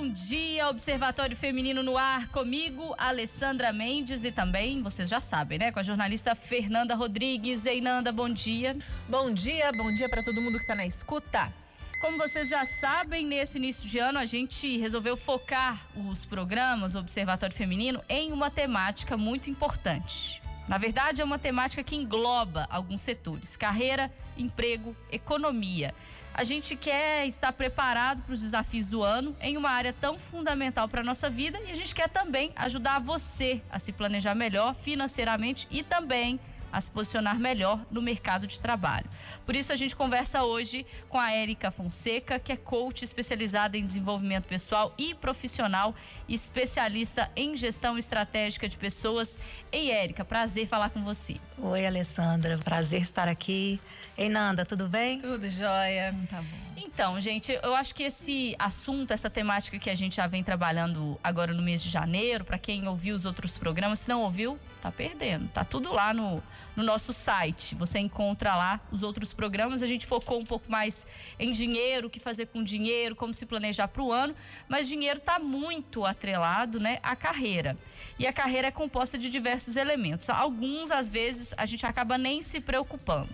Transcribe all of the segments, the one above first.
bom dia, Observatório Feminino no ar, comigo, Alessandra Mendes e também, vocês já sabem, né, com a jornalista Fernanda Rodrigues. Ei, Nanda, bom dia. Bom dia, bom dia para todo mundo que está na escuta. Como vocês já sabem, nesse início de ano a gente resolveu focar os programas Observatório Feminino em uma temática muito importante. Na verdade, é uma temática que engloba alguns setores: carreira, emprego, economia a gente quer estar preparado para os desafios do ano em uma área tão fundamental para a nossa vida e a gente quer também ajudar você a se planejar melhor financeiramente e também a se posicionar melhor no mercado de trabalho. Por isso a gente conversa hoje com a Érica Fonseca, que é coach especializada em desenvolvimento pessoal e profissional, especialista em gestão estratégica de pessoas. Ei, Érica, prazer falar com você. Oi, Alessandra, prazer estar aqui. Ei, Nanda, tudo bem? Tudo jóia. Tá bom. Então, gente, eu acho que esse assunto, essa temática que a gente já vem trabalhando agora no mês de janeiro, para quem ouviu os outros programas, se não ouviu, tá perdendo. Tá tudo lá no, no nosso site. Você encontra lá os outros programas. A gente focou um pouco mais em dinheiro, o que fazer com dinheiro, como se planejar para o ano, mas dinheiro está muito atrelado, né, à carreira. E a carreira é composta de diversos elementos. Alguns, às vezes, a gente acaba nem se preocupando.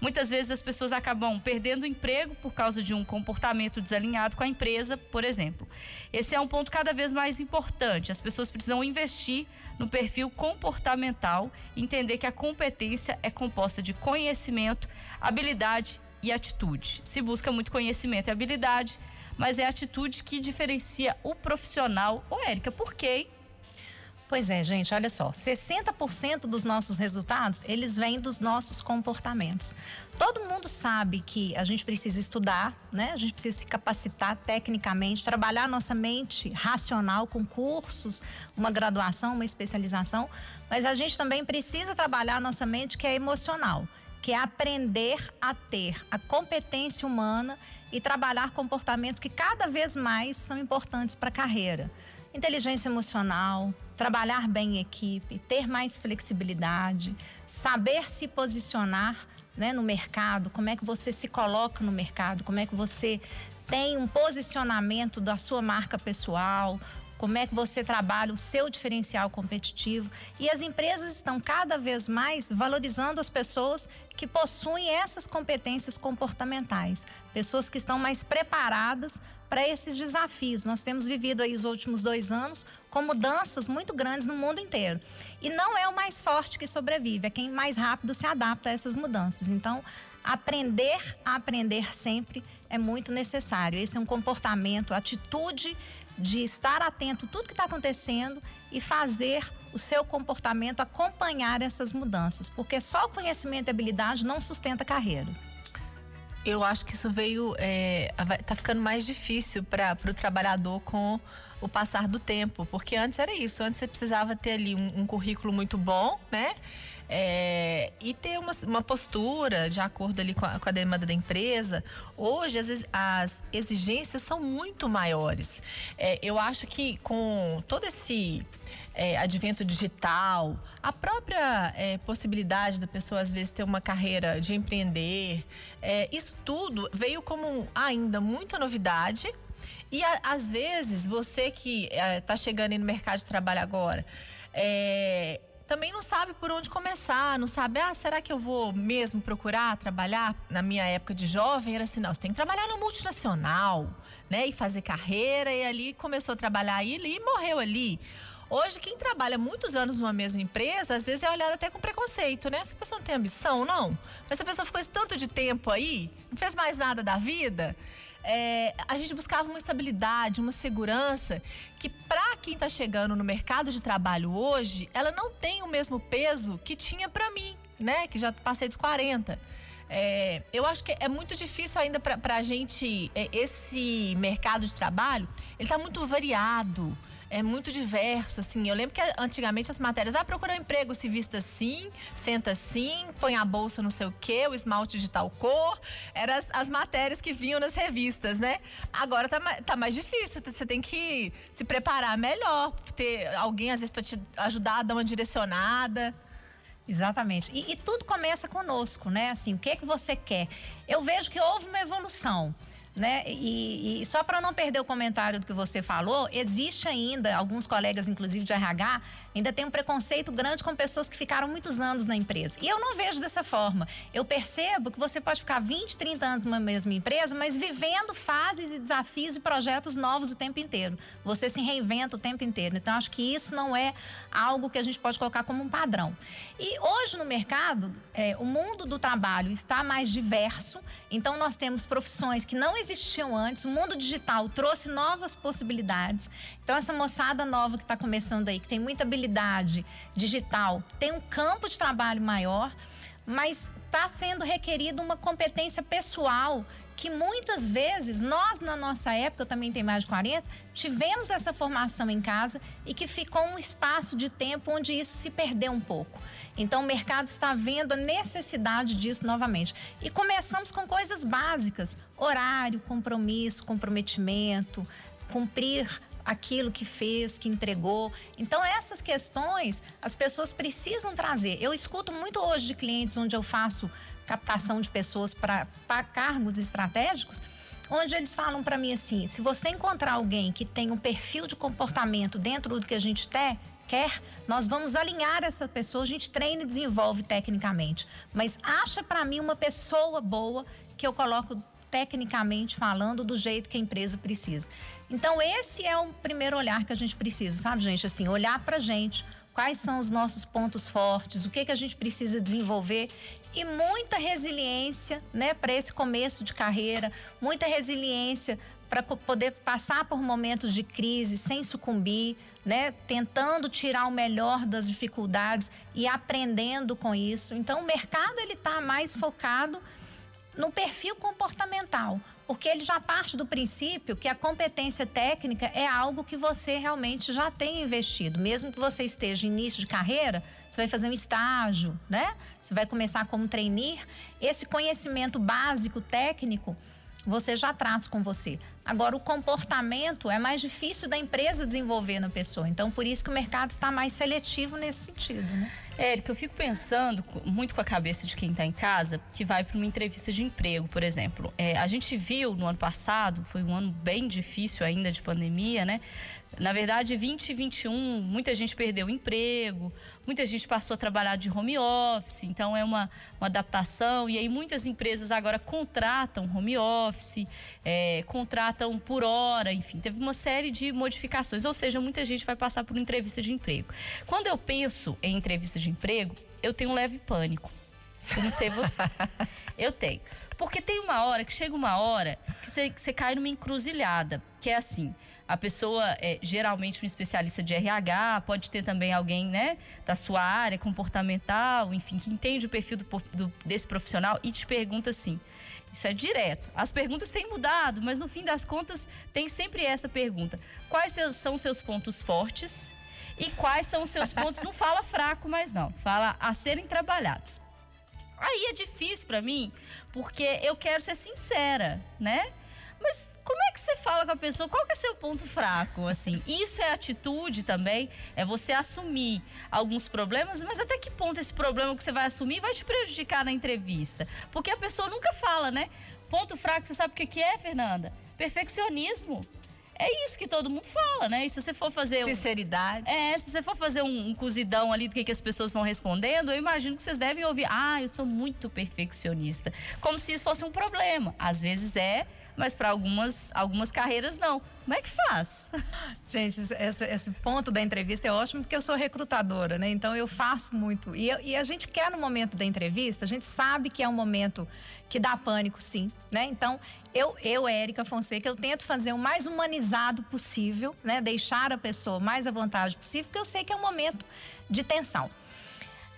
Muitas vezes as pessoas acabam perdendo o emprego por causa de um comportamento desalinhado com a empresa, por exemplo. Esse é um ponto cada vez mais importante. As pessoas precisam investir no perfil comportamental, entender que a competência é composta de conhecimento, habilidade e atitude. Se busca muito conhecimento e habilidade, mas é a atitude que diferencia o profissional. Ô, Érica, por quê? Pois é, gente, olha só, 60% dos nossos resultados, eles vêm dos nossos comportamentos. Todo mundo sabe que a gente precisa estudar, né? A gente precisa se capacitar tecnicamente, trabalhar nossa mente racional com cursos, uma graduação, uma especialização, mas a gente também precisa trabalhar nossa mente que é emocional, que é aprender a ter a competência humana e trabalhar comportamentos que cada vez mais são importantes para a carreira. Inteligência emocional, trabalhar bem em equipe, ter mais flexibilidade, saber se posicionar né, no mercado, como é que você se coloca no mercado, como é que você tem um posicionamento da sua marca pessoal, como é que você trabalha o seu diferencial competitivo. E as empresas estão cada vez mais valorizando as pessoas que possuem essas competências comportamentais, pessoas que estão mais preparadas para esses desafios. Nós temos vivido aí os últimos dois anos com mudanças muito grandes no mundo inteiro. E não é o mais forte que sobrevive, é quem mais rápido se adapta a essas mudanças. Então, aprender a aprender sempre é muito necessário. Esse é um comportamento, atitude de estar atento a tudo que está acontecendo e fazer o seu comportamento acompanhar essas mudanças, porque só o conhecimento e habilidade não sustenta a carreira. Eu acho que isso veio. É, tá ficando mais difícil para o trabalhador com o passar do tempo. Porque antes era isso. Antes você precisava ter ali um, um currículo muito bom, né? É, e ter uma, uma, postura de acordo ali com a, com a, demanda da empresa. Hoje as, as exigências são muito maiores. É, eu acho que com todo esse é, advento digital, a própria é, possibilidade da pessoa às vezes ter uma carreira de empreender, é, isso tudo veio como ainda muita novidade. E a, às vezes você que está é, chegando no mercado de trabalho agora, é, também não sabe por onde começar, não sabe, ah, será que eu vou mesmo procurar trabalhar? Na minha época de jovem era assim, não, você tem que trabalhar na multinacional, né? E fazer carreira, e ali começou a trabalhar aí e morreu ali. Hoje, quem trabalha muitos anos numa mesma empresa, às vezes é olhado até com preconceito, né? Essa pessoa não tem ambição, não. Mas essa pessoa ficou esse tanto de tempo aí, não fez mais nada da vida. É, a gente buscava uma estabilidade, uma segurança que para quem está chegando no mercado de trabalho hoje, ela não tem o mesmo peso que tinha para mim, né? Que já passei dos 40. É, eu acho que é muito difícil ainda para a gente, é, esse mercado de trabalho, ele está muito variado é muito diverso, assim. Eu lembro que antigamente as matérias, vai procurar um emprego, se vista assim, senta assim, põe a bolsa não sei o quê, o esmalte de tal cor. Eram as, as matérias que vinham nas revistas, né? Agora tá, tá mais difícil, você tem que se preparar melhor, ter alguém às vezes para te ajudar a dar uma direcionada. Exatamente. E, e, tudo começa conosco, né? Assim, o que é que você quer? Eu vejo que houve uma evolução. Né? E, e só para não perder o comentário do que você falou, existe ainda, alguns colegas, inclusive de RH, ainda tem um preconceito grande com pessoas que ficaram muitos anos na empresa. E eu não vejo dessa forma. Eu percebo que você pode ficar 20, 30 anos numa mesma empresa, mas vivendo fases e desafios e projetos novos o tempo inteiro. Você se reinventa o tempo inteiro. Então, acho que isso não é algo que a gente pode colocar como um padrão. E hoje no mercado, é, o mundo do trabalho está mais diverso. Então, nós temos profissões que não existiam antes. O mundo digital trouxe novas possibilidades. Então, essa moçada nova que está começando aí, que tem muita habilidade digital, tem um campo de trabalho maior, mas está sendo requerido uma competência pessoal que muitas vezes nós, na nossa época, eu também tenho mais de 40, tivemos essa formação em casa e que ficou um espaço de tempo onde isso se perdeu um pouco. Então, o mercado está vendo a necessidade disso novamente. E começamos com coisas básicas: horário, compromisso, comprometimento, cumprir aquilo que fez, que entregou. Então, essas questões as pessoas precisam trazer. Eu escuto muito hoje de clientes onde eu faço captação de pessoas para cargos estratégicos onde eles falam para mim assim: se você encontrar alguém que tem um perfil de comportamento dentro do que a gente tem, quer, nós vamos alinhar essa pessoa, a gente treina e desenvolve tecnicamente. Mas acha para mim uma pessoa boa que eu coloco tecnicamente falando do jeito que a empresa precisa. Então esse é o primeiro olhar que a gente precisa, sabe, gente? Assim, olhar para gente, quais são os nossos pontos fortes, o que que a gente precisa desenvolver e muita resiliência, né, para esse começo de carreira, muita resiliência para poder passar por momentos de crise sem sucumbir, né, tentando tirar o melhor das dificuldades e aprendendo com isso. Então, o mercado ele está mais focado no perfil comportamental, porque ele já parte do princípio que a competência técnica é algo que você realmente já tem investido, mesmo que você esteja em início de carreira, você vai fazer um estágio, né? Você vai começar como trainee, esse conhecimento básico técnico você já traz com você. Agora, o comportamento é mais difícil da empresa desenvolver na pessoa. Então, por isso que o mercado está mais seletivo nesse sentido, né? Érica, eu fico pensando muito com a cabeça de quem está em casa que vai para uma entrevista de emprego, por exemplo. É, a gente viu no ano passado, foi um ano bem difícil ainda de pandemia, né? Na verdade, 2021, muita gente perdeu o emprego, muita gente passou a trabalhar de home office, então é uma, uma adaptação. E aí, muitas empresas agora contratam home office, é, contratam por hora, enfim, teve uma série de modificações. Ou seja, muita gente vai passar por entrevista de emprego. Quando eu penso em entrevista de emprego, eu tenho um leve pânico. Eu não sei vocês. eu tenho. Porque tem uma hora que chega uma hora que você, que você cai numa encruzilhada, que é assim a pessoa é geralmente um especialista de RH, pode ter também alguém, né, da sua área comportamental, enfim, que entende o perfil do, do, desse profissional e te pergunta assim. Isso é direto. As perguntas têm mudado, mas no fim das contas tem sempre essa pergunta: quais são seus pontos fortes e quais são os seus pontos? Não fala fraco, mas não, fala a serem trabalhados. Aí é difícil para mim, porque eu quero ser sincera, né? Mas como é que você fala com a pessoa? Qual que é seu ponto fraco, assim? Isso é atitude também, é você assumir alguns problemas, mas até que ponto esse problema que você vai assumir vai te prejudicar na entrevista? Porque a pessoa nunca fala, né? Ponto fraco, você sabe o que é, Fernanda? Perfeccionismo. É isso que todo mundo fala, né? E se você for fazer. Um... Sinceridade. É, se você for fazer um, um cozidão ali do que, que as pessoas vão respondendo, eu imagino que vocês devem ouvir. Ah, eu sou muito perfeccionista. Como se isso fosse um problema. Às vezes é, mas para algumas, algumas carreiras não. Como é que faz? Gente, esse, esse, ponto da entrevista é ótimo porque eu sou recrutadora, né? Então eu faço muito. E, e a gente quer no momento da entrevista, a gente sabe que é um momento que dá pânico, sim, né? Então eu, eu, Érica Fonseca, eu tento fazer o mais humanizado possível, né? Deixar a pessoa mais à vontade possível, porque eu sei que é um momento de tensão.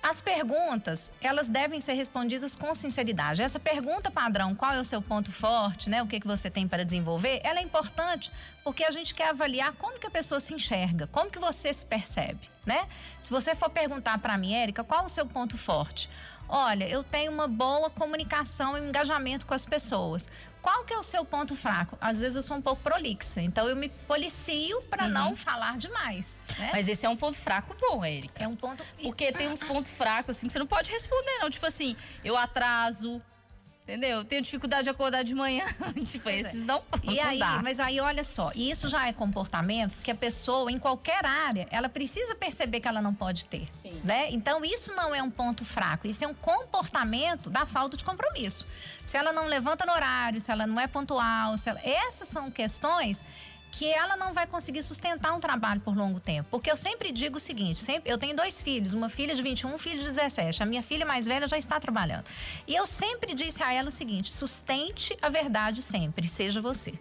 As perguntas, elas devem ser respondidas com sinceridade. Essa pergunta padrão, qual é o seu ponto forte, né? O que, que você tem para desenvolver, ela é importante porque a gente quer avaliar como que a pessoa se enxerga, como que você se percebe, né? Se você for perguntar para mim, Érica, qual o seu ponto forte? Olha, eu tenho uma boa comunicação e engajamento com as pessoas. Qual que é o seu ponto fraco? Às vezes eu sou um pouco prolixa, então eu me policio para uhum. não falar demais. Né? Mas esse é um ponto fraco bom, Érica. É um ponto. Porque tem uns pontos fracos assim que você não pode responder, não. Tipo assim, eu atraso, Entendeu? Tenho dificuldade de acordar de manhã. tipo, pois esses é. não, e não aí, dá. Mas aí, olha só, e isso já é comportamento que a pessoa, em qualquer área, ela precisa perceber que ela não pode ter. Sim. Né? Então, isso não é um ponto fraco, isso é um comportamento da falta de compromisso. Se ela não levanta no horário, se ela não é pontual, ela... essas são questões que ela não vai conseguir sustentar um trabalho por longo tempo. Porque eu sempre digo o seguinte, sempre, eu tenho dois filhos, uma filha de 21, um filho de 17. A minha filha mais velha já está trabalhando. E eu sempre disse a ela o seguinte: sustente a verdade sempre, seja você.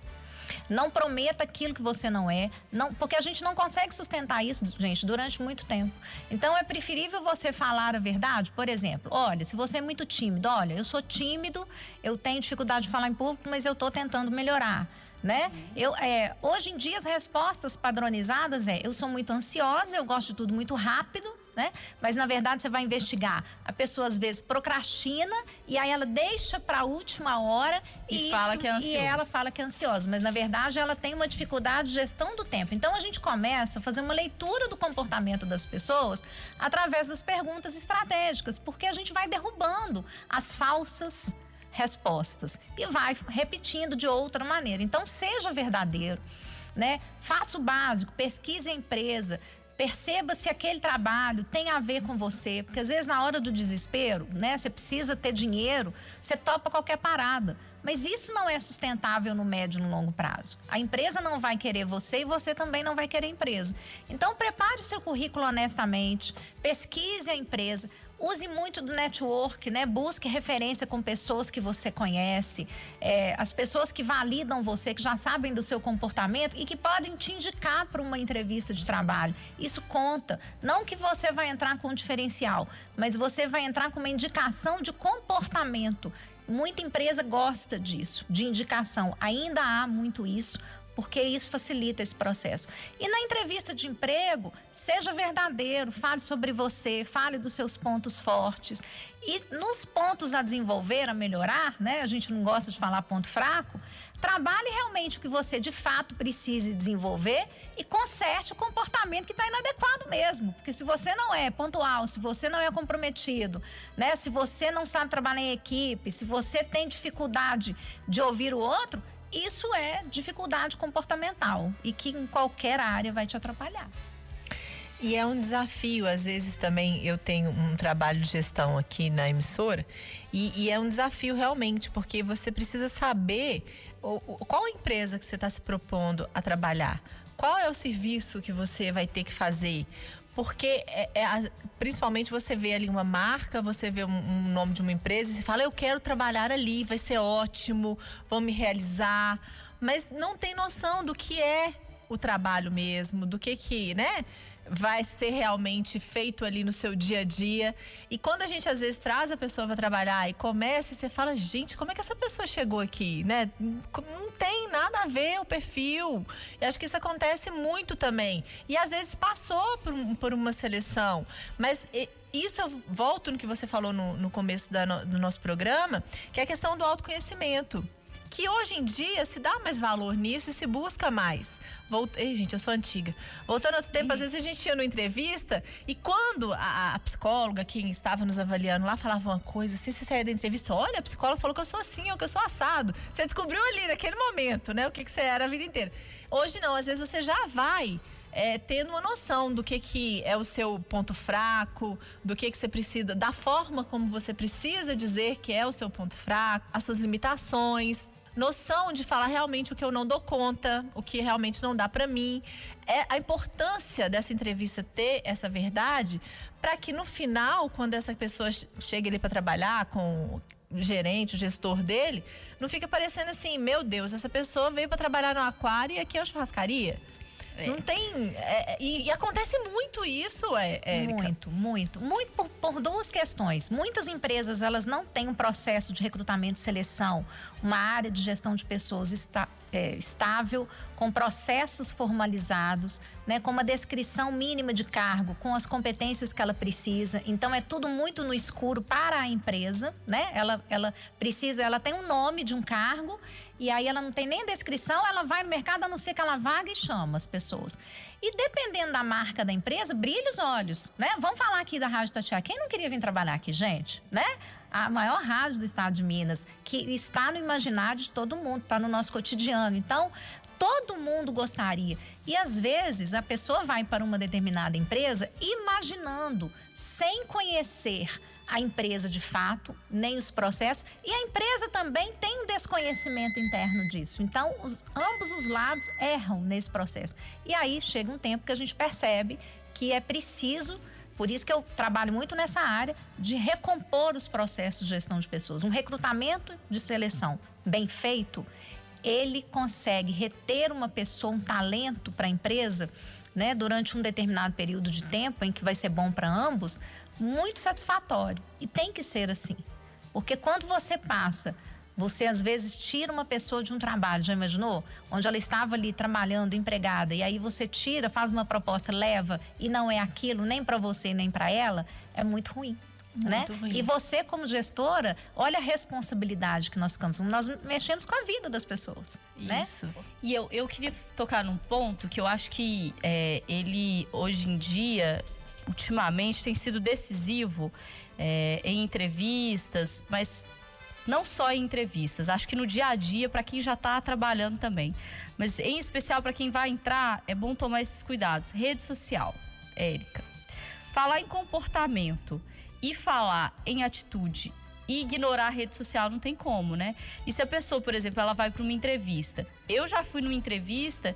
Não prometa aquilo que você não é, não, porque a gente não consegue sustentar isso, gente, durante muito tempo. Então é preferível você falar a verdade. Por exemplo, olha, se você é muito tímido, olha, eu sou tímido, eu tenho dificuldade de falar em público, mas eu estou tentando melhorar né? Eu, é, hoje em dia as respostas padronizadas é eu sou muito ansiosa, eu gosto de tudo muito rápido, né? Mas na verdade você vai investigar. A pessoa às vezes procrastina e aí ela deixa para a última hora e, e fala isso, que é ansiosa. E ela fala que é ansiosa, mas na verdade ela tem uma dificuldade de gestão do tempo. Então a gente começa a fazer uma leitura do comportamento das pessoas através das perguntas estratégicas, porque a gente vai derrubando as falsas respostas e vai repetindo de outra maneira. Então, seja verdadeiro, né? Faça o básico, pesquise a empresa, perceba se aquele trabalho tem a ver com você, porque às vezes na hora do desespero, né, você precisa ter dinheiro, você topa qualquer parada. Mas isso não é sustentável no médio e no longo prazo. A empresa não vai querer você e você também não vai querer a empresa. Então, prepare o seu currículo honestamente, pesquise a empresa. Use muito do network, né? Busque referência com pessoas que você conhece, é, as pessoas que validam você, que já sabem do seu comportamento e que podem te indicar para uma entrevista de trabalho. Isso conta. Não que você vai entrar com um diferencial, mas você vai entrar com uma indicação de comportamento. Muita empresa gosta disso, de indicação. Ainda há muito isso porque isso facilita esse processo. E na entrevista de emprego, seja verdadeiro, fale sobre você, fale dos seus pontos fortes. E nos pontos a desenvolver, a melhorar, né? A gente não gosta de falar ponto fraco. Trabalhe realmente o que você de fato precise desenvolver e conserte o comportamento que está inadequado mesmo. Porque se você não é pontual, se você não é comprometido, né? Se você não sabe trabalhar em equipe, se você tem dificuldade de ouvir o outro, isso é dificuldade comportamental e que em qualquer área vai te atrapalhar. E é um desafio, às vezes também eu tenho um trabalho de gestão aqui na emissora e, e é um desafio realmente, porque você precisa saber o, o, qual empresa que você está se propondo a trabalhar, qual é o serviço que você vai ter que fazer, porque é, é, principalmente você vê ali uma marca, você vê um, um, nome de uma empresa e fala, eu quero trabalhar ali, vai ser ótimo, vou me realizar. Mas não tem noção do que é o trabalho mesmo, do que que, né? Vai ser realmente feito ali no seu dia a dia. E quando a gente às vezes traz a pessoa para trabalhar e começa, você fala, gente, como é que essa pessoa chegou aqui, né? Não tem nada a ver o perfil. E acho que isso acontece muito também. E às vezes passou por, por uma seleção, mas isso eu volto no que você falou no, no começo da, do nosso programa, que é a questão do autoconhecimento que hoje em dia se dá mais valor nisso e se busca mais. Voltei, gente, eu sou antiga. Voltando outro tempo, às vezes a gente ia numa entrevista e quando a, a, psicóloga, quem estava nos avaliando lá, falava uma coisa, assim, você saía da entrevista, olha, a psicóloga falou que eu sou assim, ou que eu sou assado. Você descobriu ali naquele momento, né, o que, que você era a vida inteira. Hoje não, às vezes você já vai é, tendo uma noção do que, que é o seu ponto fraco, do que, que você precisa, da forma como você precisa dizer que é o seu ponto fraco, as suas limitações noção de falar realmente o que eu não dou conta, o que realmente não dá para mim. É a importância dessa entrevista ter essa verdade para que no final, quando essa pessoa chega ali para trabalhar com o gerente, o gestor dele, não fica parecendo assim, meu Deus, essa pessoa veio para trabalhar no aquário e aqui é uma churrascaria. É. Não tem. É, é, e, e, acontece muito isso, é, Érica. Muito, muito. Muito por, por, duas questões. Muitas empresas elas não têm um processo de recrutamento e seleção, uma área de gestão de pessoas está, é, estável, com processos formalizados, né, com uma descrição mínima de cargo, com as competências que ela precisa. Então é tudo muito no escuro para a empresa, né? Ela, ela precisa, ela tem um nome de um cargo e aí ela não tem nem descrição, ela vai no mercado, anuncia aquela vaga e chama as pessoas. E dependendo da marca da empresa, brilha os olhos, né? Vamos falar aqui da Rádio Tatiá. Quem não queria vir trabalhar aqui, gente, né? a maior rádio do estado de Minas, que está no imaginário de todo mundo, está no nosso cotidiano. Então, todo mundo gostaria. E às vezes a pessoa vai para uma determinada empresa imaginando, sem conhecer a empresa de fato, nem os processos, e a empresa também tem um desconhecimento interno disso. Então, os, ambos os lados erram nesse processo. E aí chega um tempo que a gente percebe que é preciso por isso que eu trabalho muito nessa área de recompor os processos de gestão de pessoas. Um recrutamento de seleção bem feito, ele consegue reter uma pessoa, um talento para a empresa, né, durante um determinado período de tempo em que vai ser bom para ambos, muito satisfatório. E tem que ser assim. Porque quando você passa você às vezes tira uma pessoa de um trabalho, já imaginou? Onde ela estava ali trabalhando, empregada, e aí você tira, faz uma proposta, leva e não é aquilo nem para você nem para ela, é muito ruim. Né? muito né? Ruim. E você, como gestora, olha a responsabilidade que nós ficamos. Nós mexemos com a vida das pessoas. Né? Isso. Né? E eu, eu queria tocar num ponto que eu acho que é, ele, hoje em dia, ultimamente, tem sido decisivo é, em entrevistas, mas não só em entrevistas, acho que no dia a dia para quem já está trabalhando também. Mas em especial para quem vai entrar, é bom tomar esses cuidados. Rede social, Érica. Falar em comportamento e falar em atitude e ignorar a rede social não tem como, né? E se a pessoa, por exemplo, ela vai para uma entrevista. Eu já fui numa entrevista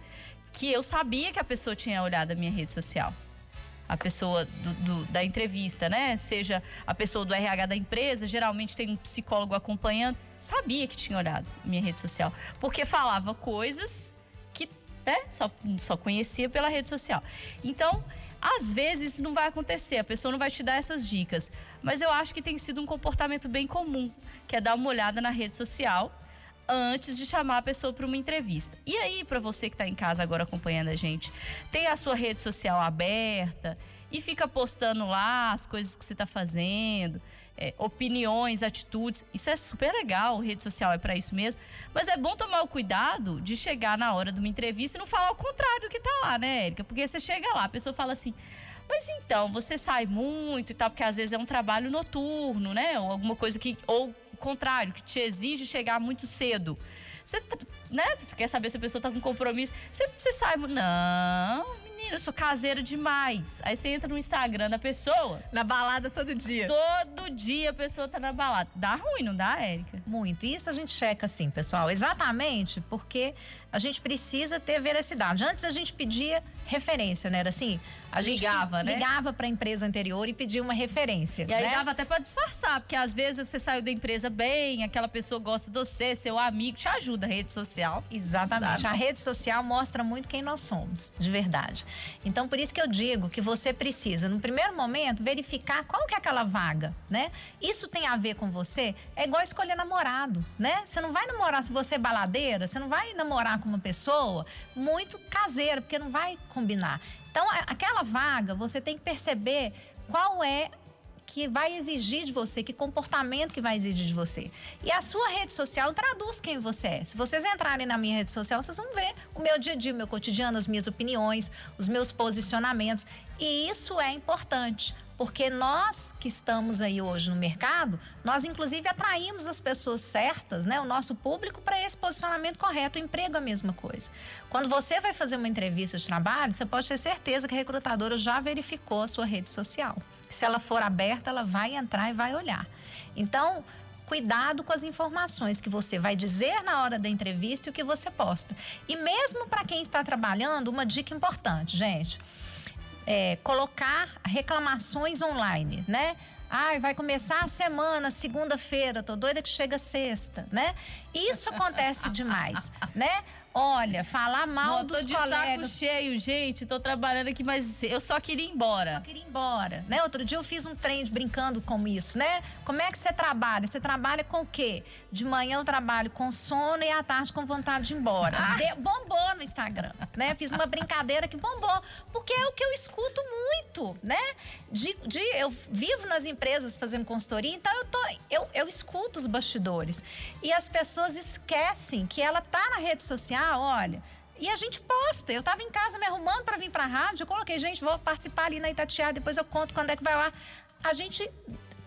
que eu sabia que a pessoa tinha olhado a minha rede social a pessoa do, do, da entrevista, né? Seja a pessoa do RH da empresa, geralmente tem um psicólogo acompanhando. Sabia que tinha olhado minha rede social, porque falava coisas que né, só, só conhecia pela rede social. Então, às vezes isso não vai acontecer, a pessoa não vai te dar essas dicas. Mas eu acho que tem sido um comportamento bem comum, que é dar uma olhada na rede social antes de chamar a pessoa para uma entrevista. E aí, para você que está em casa agora acompanhando a gente, tem a sua rede social aberta e fica postando lá as coisas que você está fazendo, é, opiniões, atitudes. Isso é super legal, rede social é para isso mesmo. Mas é bom tomar o cuidado de chegar na hora de uma entrevista e não falar o contrário do que está lá, né, Érica? Porque você chega lá, a pessoa fala assim. Mas então, você sai muito e tal, porque às vezes é um trabalho noturno, né? Ou alguma coisa que. Ou contrário, que te exige chegar muito cedo. Você, né? Você quer saber se a pessoa tá com compromisso. Você, você sai. Não, menina, eu sou caseira demais. Aí você entra no Instagram da pessoa. Na balada todo dia. Todo dia a pessoa tá na balada. Dá ruim, não dá, Érica? Muito. Isso a gente checa assim, pessoal. Exatamente porque a gente precisa ter veracidade. Antes a gente pedia referência, né? Era assim, a gente ligava, né? Ligava para a empresa anterior e pedia uma referência. E aí né? dava até para disfarçar, porque às vezes você saiu da empresa bem, aquela pessoa gosta de você, seu amigo, te ajuda a rede social. Exatamente. a rede social mostra muito quem nós somos, de verdade. Então, por isso que eu digo que você precisa, no primeiro momento, verificar qual que é aquela vaga, né? Isso tem a ver com você? É igual escolher namorado, né? Você não vai namorar se você é baladeira, você não vai namorar com uma pessoa muito caseira, porque não vai combinar. Então, aquela vaga, você tem que perceber qual é que vai exigir de você, que comportamento que vai exigir de você. E a sua rede social traduz quem você é. Se vocês entrarem na minha rede social, vocês vão ver o meu dia a dia, o meu cotidiano, as minhas opiniões, os meus posicionamentos. E isso é importante. Porque nós que estamos aí hoje no mercado, nós inclusive atraímos as pessoas certas, né? O nosso público para esse posicionamento correto. O emprego é a mesma coisa. Quando você vai fazer uma entrevista de trabalho, você pode ter certeza que a recrutadora já verificou a sua rede social. Se ela for aberta, ela vai entrar e vai olhar. Então, cuidado com as informações que você vai dizer na hora da entrevista e o que você posta. E mesmo para quem está trabalhando, uma dica importante, gente é, colocar reclamações online, né? Ai, vai começar a semana, segunda-feira, tô doida que chega sexta, né? Isso acontece demais, né? Olha, falar mal Não, dos tô de colegas. saco cheio, gente. Tô trabalhando aqui, mas eu só queria ir embora. Só queria ir embora, né? Outro dia eu fiz um trem brincando com isso, né? Como é que você trabalha? Você trabalha com o quê? De manhã eu trabalho com sono e à tarde com vontade de ir embora. De, bombou no Instagram, né? Fiz uma brincadeira que bombou, porque é o que eu escuto muito, né? De, de eu vivo nas empresas fazendo consultoria, então eu tô eu, eu escuto os bastidores. E as pessoas esquecem que ela tá na rede social olha. E a gente posta. Eu estava em casa me arrumando para vir para a rádio. Eu coloquei, gente, vou participar ali na Itatiaia. Depois eu conto quando é que vai lá. A gente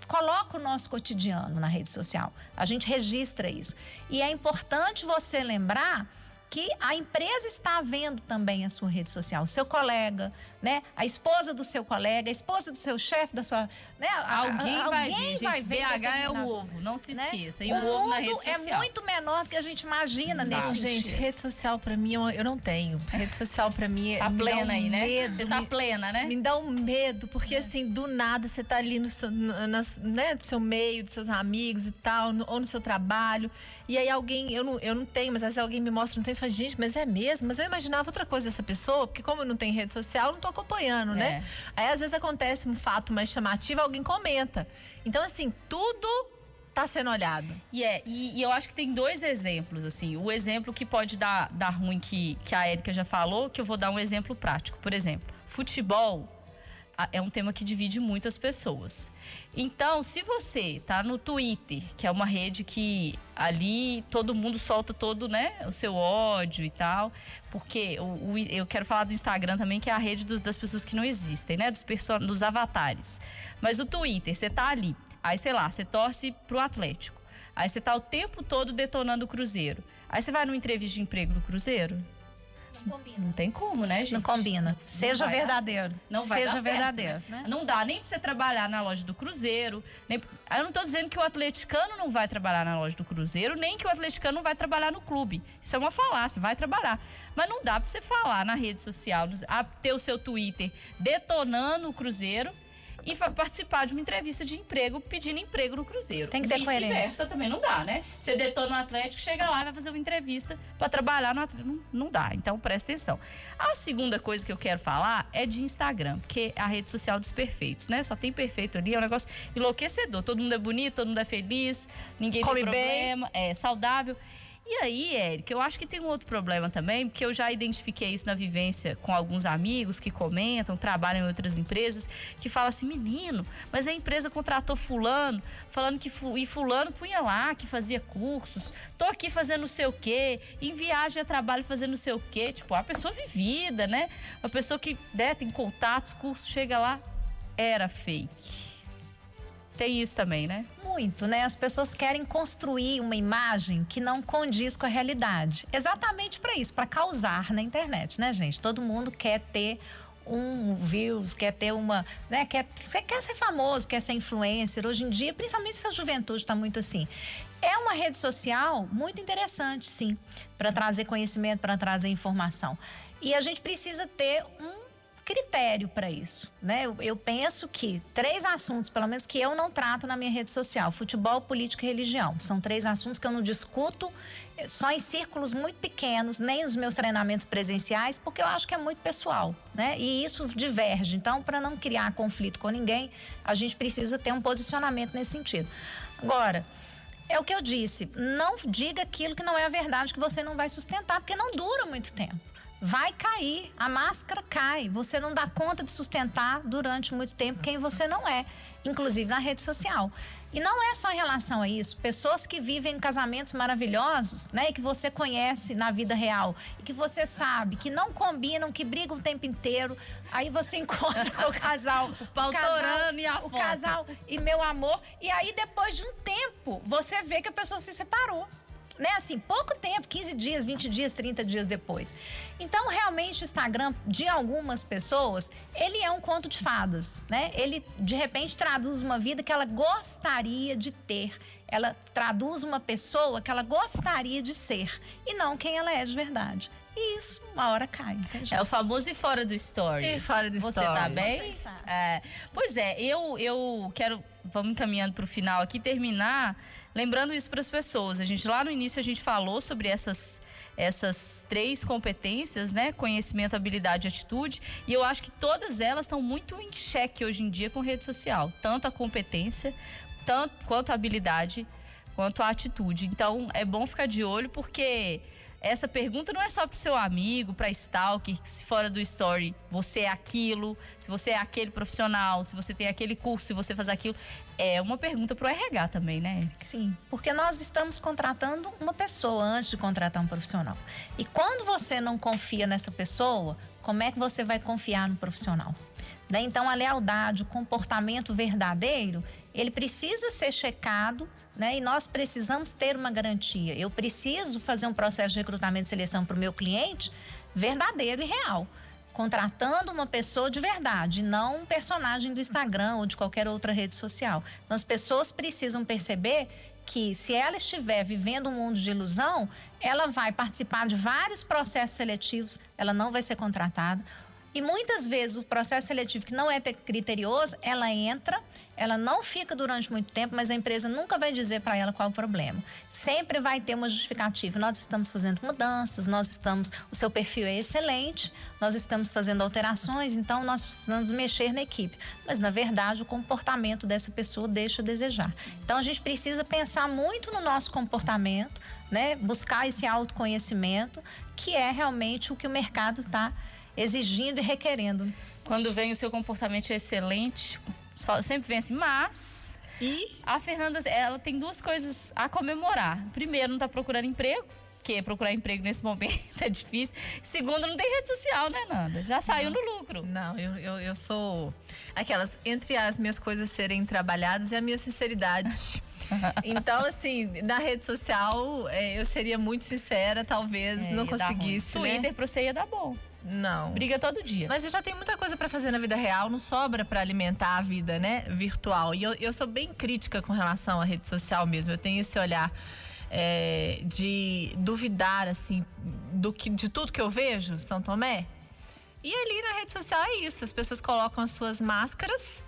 coloca o nosso cotidiano na rede social. A gente registra isso. E é importante você lembrar que a empresa está vendo também a sua rede social, seu colega, né? A esposa do seu colega, a esposa do seu chefe, da sua, né? Alguém, a, vai ver, gente. BH é o ovo, não se né? esqueça. E o, o ovo na rede é social. é muito menor do que a gente imagina Exato. nesse gente. Rede social para mim eu, eu, não tenho. Rede social para mim tá plena um aí, né? Medo, você tá me, plena, né? Me dá um medo, porque é. assim, do nada você tá ali no seu, no, no, né, do seu meio, dos seus amigos e tal, no, ou no seu trabalho. E aí alguém, eu não, eu não tenho, mas às vezes alguém me mostra, não tem, você fala, gente, mas é mesmo? Mas eu imaginava outra coisa dessa pessoa, porque como eu não tenho rede social, eu não tô acompanhando, né? É. Aí às vezes acontece um fato mais chamativo, alguém comenta. Então, assim, tudo tá sendo olhado. E é, e, e, eu acho que tem dois exemplos, assim. O exemplo que pode dar, dar ruim, que, que a Érica já falou, que eu vou dar um exemplo prático. Por exemplo, futebol é um tema que divide muitas pessoas. Então, se você tá no Twitter, que é uma rede que ali todo mundo solta todo, né, o seu ódio e tal, porque o, o eu quero falar do Instagram também, que é a rede dos, das pessoas que não existem, né, dos, dos avatares. Mas o Twitter, você tá ali, aí sei lá, você torce pro Atlético. Aí você tá o tempo todo detonando o Cruzeiro. Aí você vai numa entrevista de emprego do Cruzeiro, combina. Não tem como, né, gente? Não combina. Seja não verdadeiro. Não vai Seja verdadeiro. Certo, né? Não dá nem pra você trabalhar na loja do Cruzeiro. Nem... Eu não tô dizendo que o atleticano não vai trabalhar na loja do Cruzeiro, nem que o atleticano não vai trabalhar no clube. Isso é uma falácia, vai trabalhar. Mas não dá pra você falar na rede social, ter o seu Twitter detonando o Cruzeiro e participar de uma entrevista de emprego pedindo emprego no Cruzeiro. Tem que ter coerência. também não dá, né? Você detona no Atlético, chega lá e vai fazer uma entrevista para trabalhar no Atlético. Não, não dá. Então presta atenção. A segunda coisa que eu quero falar é de Instagram, porque é a rede social dos perfeitos, né? Só tem perfeito ali, é um negócio enlouquecedor. Todo mundo é bonito, todo mundo é feliz, ninguém Come tem problema, bem. é saudável. E aí, Érica, eu acho que tem um outro problema também, porque eu já identifiquei isso na vivência com alguns amigos que comentam, trabalham em outras empresas, que falam assim, menino, mas a empresa contratou fulano, falando que fu e fulano punha lá, que fazia cursos, tô aqui fazendo não sei o quê, em viagem a trabalho fazendo não sei o quê, tipo, a pessoa vivida, né? Uma pessoa que né, tem contatos, cursos, chega lá, era fake. Tem isso também, né? Muito, né? As pessoas querem construir uma imagem que não condiz com a realidade. Exatamente para isso, para causar na internet, né, gente? Todo mundo quer ter um views, quer ter uma, né, quer, você quer ser famoso, quer ser influencer. Hoje em dia, principalmente essa juventude está muito assim. É uma rede social muito interessante, sim, para trazer conhecimento, para trazer informação. E a gente precisa ter um critério para isso, né? Eu, eu, penso que três assuntos, pelo menos que eu não trato na minha rede social: futebol, política e religião. São três assuntos que eu não discuto eh, só em círculos muito pequenos, nem nos meus treinamentos presenciais, porque eu acho que é muito pessoal, né? E isso diverge. Então, para não criar conflito com ninguém, a gente precisa ter um posicionamento nesse sentido. Agora, é o que eu disse, não diga aquilo que não é a verdade que você não vai sustentar, porque não dura muito tempo vai cair, a máscara cai. Você não dá conta de sustentar durante muito tempo quem você não é, inclusive na rede social. E não é só em relação a isso. Pessoas que vivem casamentos maravilhosos, né? E que você conhece na vida real. E que você sabe que não combinam, que brigam o tempo inteiro. Aí você encontra com o casal. o pau o casal, e a O casal e meu amor. E aí, depois de um tempo, você vê que a pessoa se separou né, assim, pouco tempo, 15 dias, 20 dias, 30 dias depois. Então, realmente, o Instagram, de algumas pessoas, ele é um conto de fadas, né? Ele, de repente, traduz uma vida que ela gostaria de ter. Ela traduz uma pessoa que ela gostaria de ser e não quem ela é de verdade. E isso, uma hora cai. É o famoso e fora do story. E fora do Você story. tá bem? É, pois é, eu, eu quero, vamos caminhando para o final aqui, terminar lembrando isso para as pessoas. A gente lá no início a gente falou sobre essas essas três competências, né? Conhecimento, habilidade e atitude. E eu acho que todas elas estão muito em xeque hoje em dia com rede social. Tanto a competência, tanto quanto a habilidade, quanto a atitude. Então é bom ficar de olho porque essa pergunta não é só para seu amigo, para stalker, se fora do story você é aquilo, se você é aquele profissional, se você tem aquele curso, se você faz aquilo. É uma pergunta para o RH também, né? Sim, porque nós estamos contratando uma pessoa antes de contratar um profissional. E quando você não confia nessa pessoa, como é que você vai confiar no profissional? Né? Então, a lealdade, o comportamento verdadeiro, ele precisa ser checado né? E nós precisamos ter uma garantia. Eu preciso fazer um processo de recrutamento e seleção para o meu cliente verdadeiro e real. Contratando uma pessoa de verdade, não um personagem do Instagram ou de qualquer outra rede social. Então, as pessoas precisam perceber que, se ela estiver vivendo um mundo de ilusão, ela vai participar de vários processos seletivos, ela não vai ser contratada. E muitas vezes o processo seletivo que não é criterioso, ela entra, ela não fica durante muito tempo, mas a empresa nunca vai dizer para ela qual é o problema. Sempre vai ter uma justificativa. Nós estamos fazendo mudanças, nós estamos, o seu perfil é excelente, nós estamos fazendo alterações, então nós precisamos mexer na equipe. Mas na verdade, o comportamento dessa pessoa deixa a desejar. Então a gente precisa pensar muito no nosso comportamento, né? Buscar esse autoconhecimento, que é realmente o que o mercado está exigindo e requerendo. Quando vem o seu comportamento excelente, só, sempre vem assim, mas. E a Fernanda, ela tem duas coisas a comemorar. Primeiro, não está procurando emprego, porque procurar emprego nesse momento é difícil. Segundo, não tem rede social, né, Nanda? Já saiu não, no lucro. Não, eu, eu, eu sou. Aquelas, entre as minhas coisas serem trabalhadas e a minha sinceridade. Então, assim, na rede social, é, eu seria muito sincera, talvez é, não conseguisse. Né? Twitter pra você ia dar bom. Não. Briga todo dia. Mas você já tem muita coisa para fazer na vida real, não sobra para alimentar a vida, né, virtual. E eu, eu sou bem crítica com relação à rede social mesmo. Eu tenho esse olhar é, de duvidar, assim, do que, de tudo que eu vejo, São Tomé. E ali na rede social é isso. As pessoas colocam as suas máscaras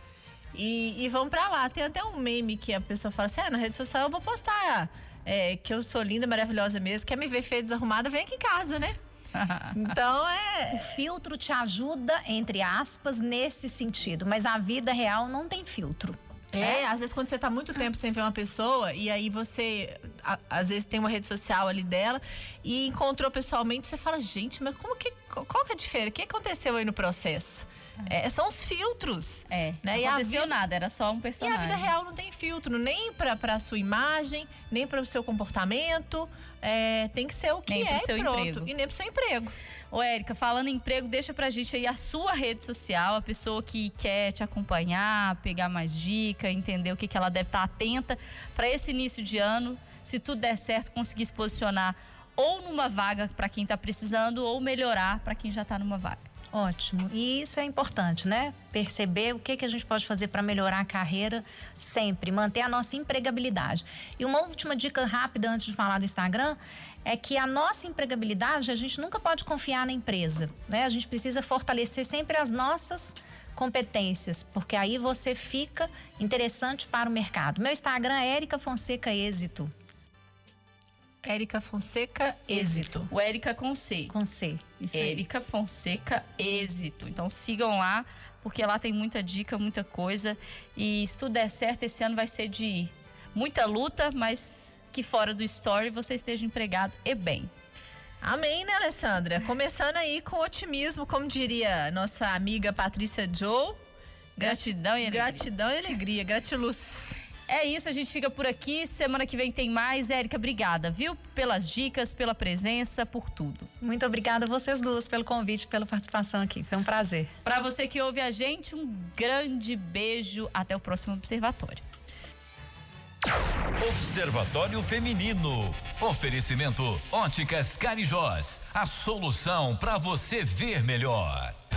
e, e vão para lá. Tem até um meme que a pessoa fala assim: ah, na rede social eu vou postar é, que eu sou linda, maravilhosa mesmo. Quer me ver feia, desarrumada? Vem aqui em casa, né? Então é. O filtro te ajuda, entre aspas, nesse sentido, mas a vida real não tem filtro. É, é, às vezes quando você tá muito tempo sem ver uma pessoa e aí você a, às vezes tem uma rede social ali dela e encontrou pessoalmente, você fala, gente, mas como que qual que é a diferença? O que aconteceu aí no processo? É, são os filtros. É. Né? Não aconteceu vida, nada, era só um personagem. E a vida real não tem filtro, nem pra, pra sua imagem, nem para o seu comportamento. É, tem que ser o que nem é seu pronto. Emprego. E nem pro seu emprego. Ô, Érica, falando em emprego, deixa pra gente aí a sua rede social, a pessoa que quer te acompanhar, pegar mais dica, entender o que, que ela deve estar atenta para esse início de ano. Se tudo der certo, conseguir se posicionar ou numa vaga para quem está precisando, ou melhorar para quem já está numa vaga. Ótimo. E isso é importante, né? Perceber o que, que a gente pode fazer para melhorar a carreira sempre, manter a nossa empregabilidade. E uma última dica rápida antes de falar do Instagram é que a nossa empregabilidade, a gente nunca pode confiar na empresa, né? A gente precisa fortalecer sempre as nossas competências, porque aí você fica interessante para o mercado. Meu Instagram é Érica Fonseca Êxito. Érica Fonseca Êxito. O Érica com C. Com C. Isso Érica Fonseca Êxito. Então sigam lá, porque lá tem muita dica, muita coisa. E se tudo der certo, esse ano vai ser de muita luta, mas que fora do story você esteja empregado e bem. Amém, né, Alessandra? Começando aí com otimismo, como diria nossa amiga Patrícia Joe. Gratidão e alegria. Gratidão e alegria, gratiluz. É isso, a gente fica por aqui. Semana que vem tem mais. Érica, obrigada, viu? Pelas dicas, pela presença, por tudo. Muito obrigada a vocês duas pelo convite, pela participação aqui. Foi um prazer. Para você que ouve a gente, um grande beijo. Até o próximo Observatório. Observatório Feminino. Oferecimento Óticas Carijós. A solução para você ver melhor.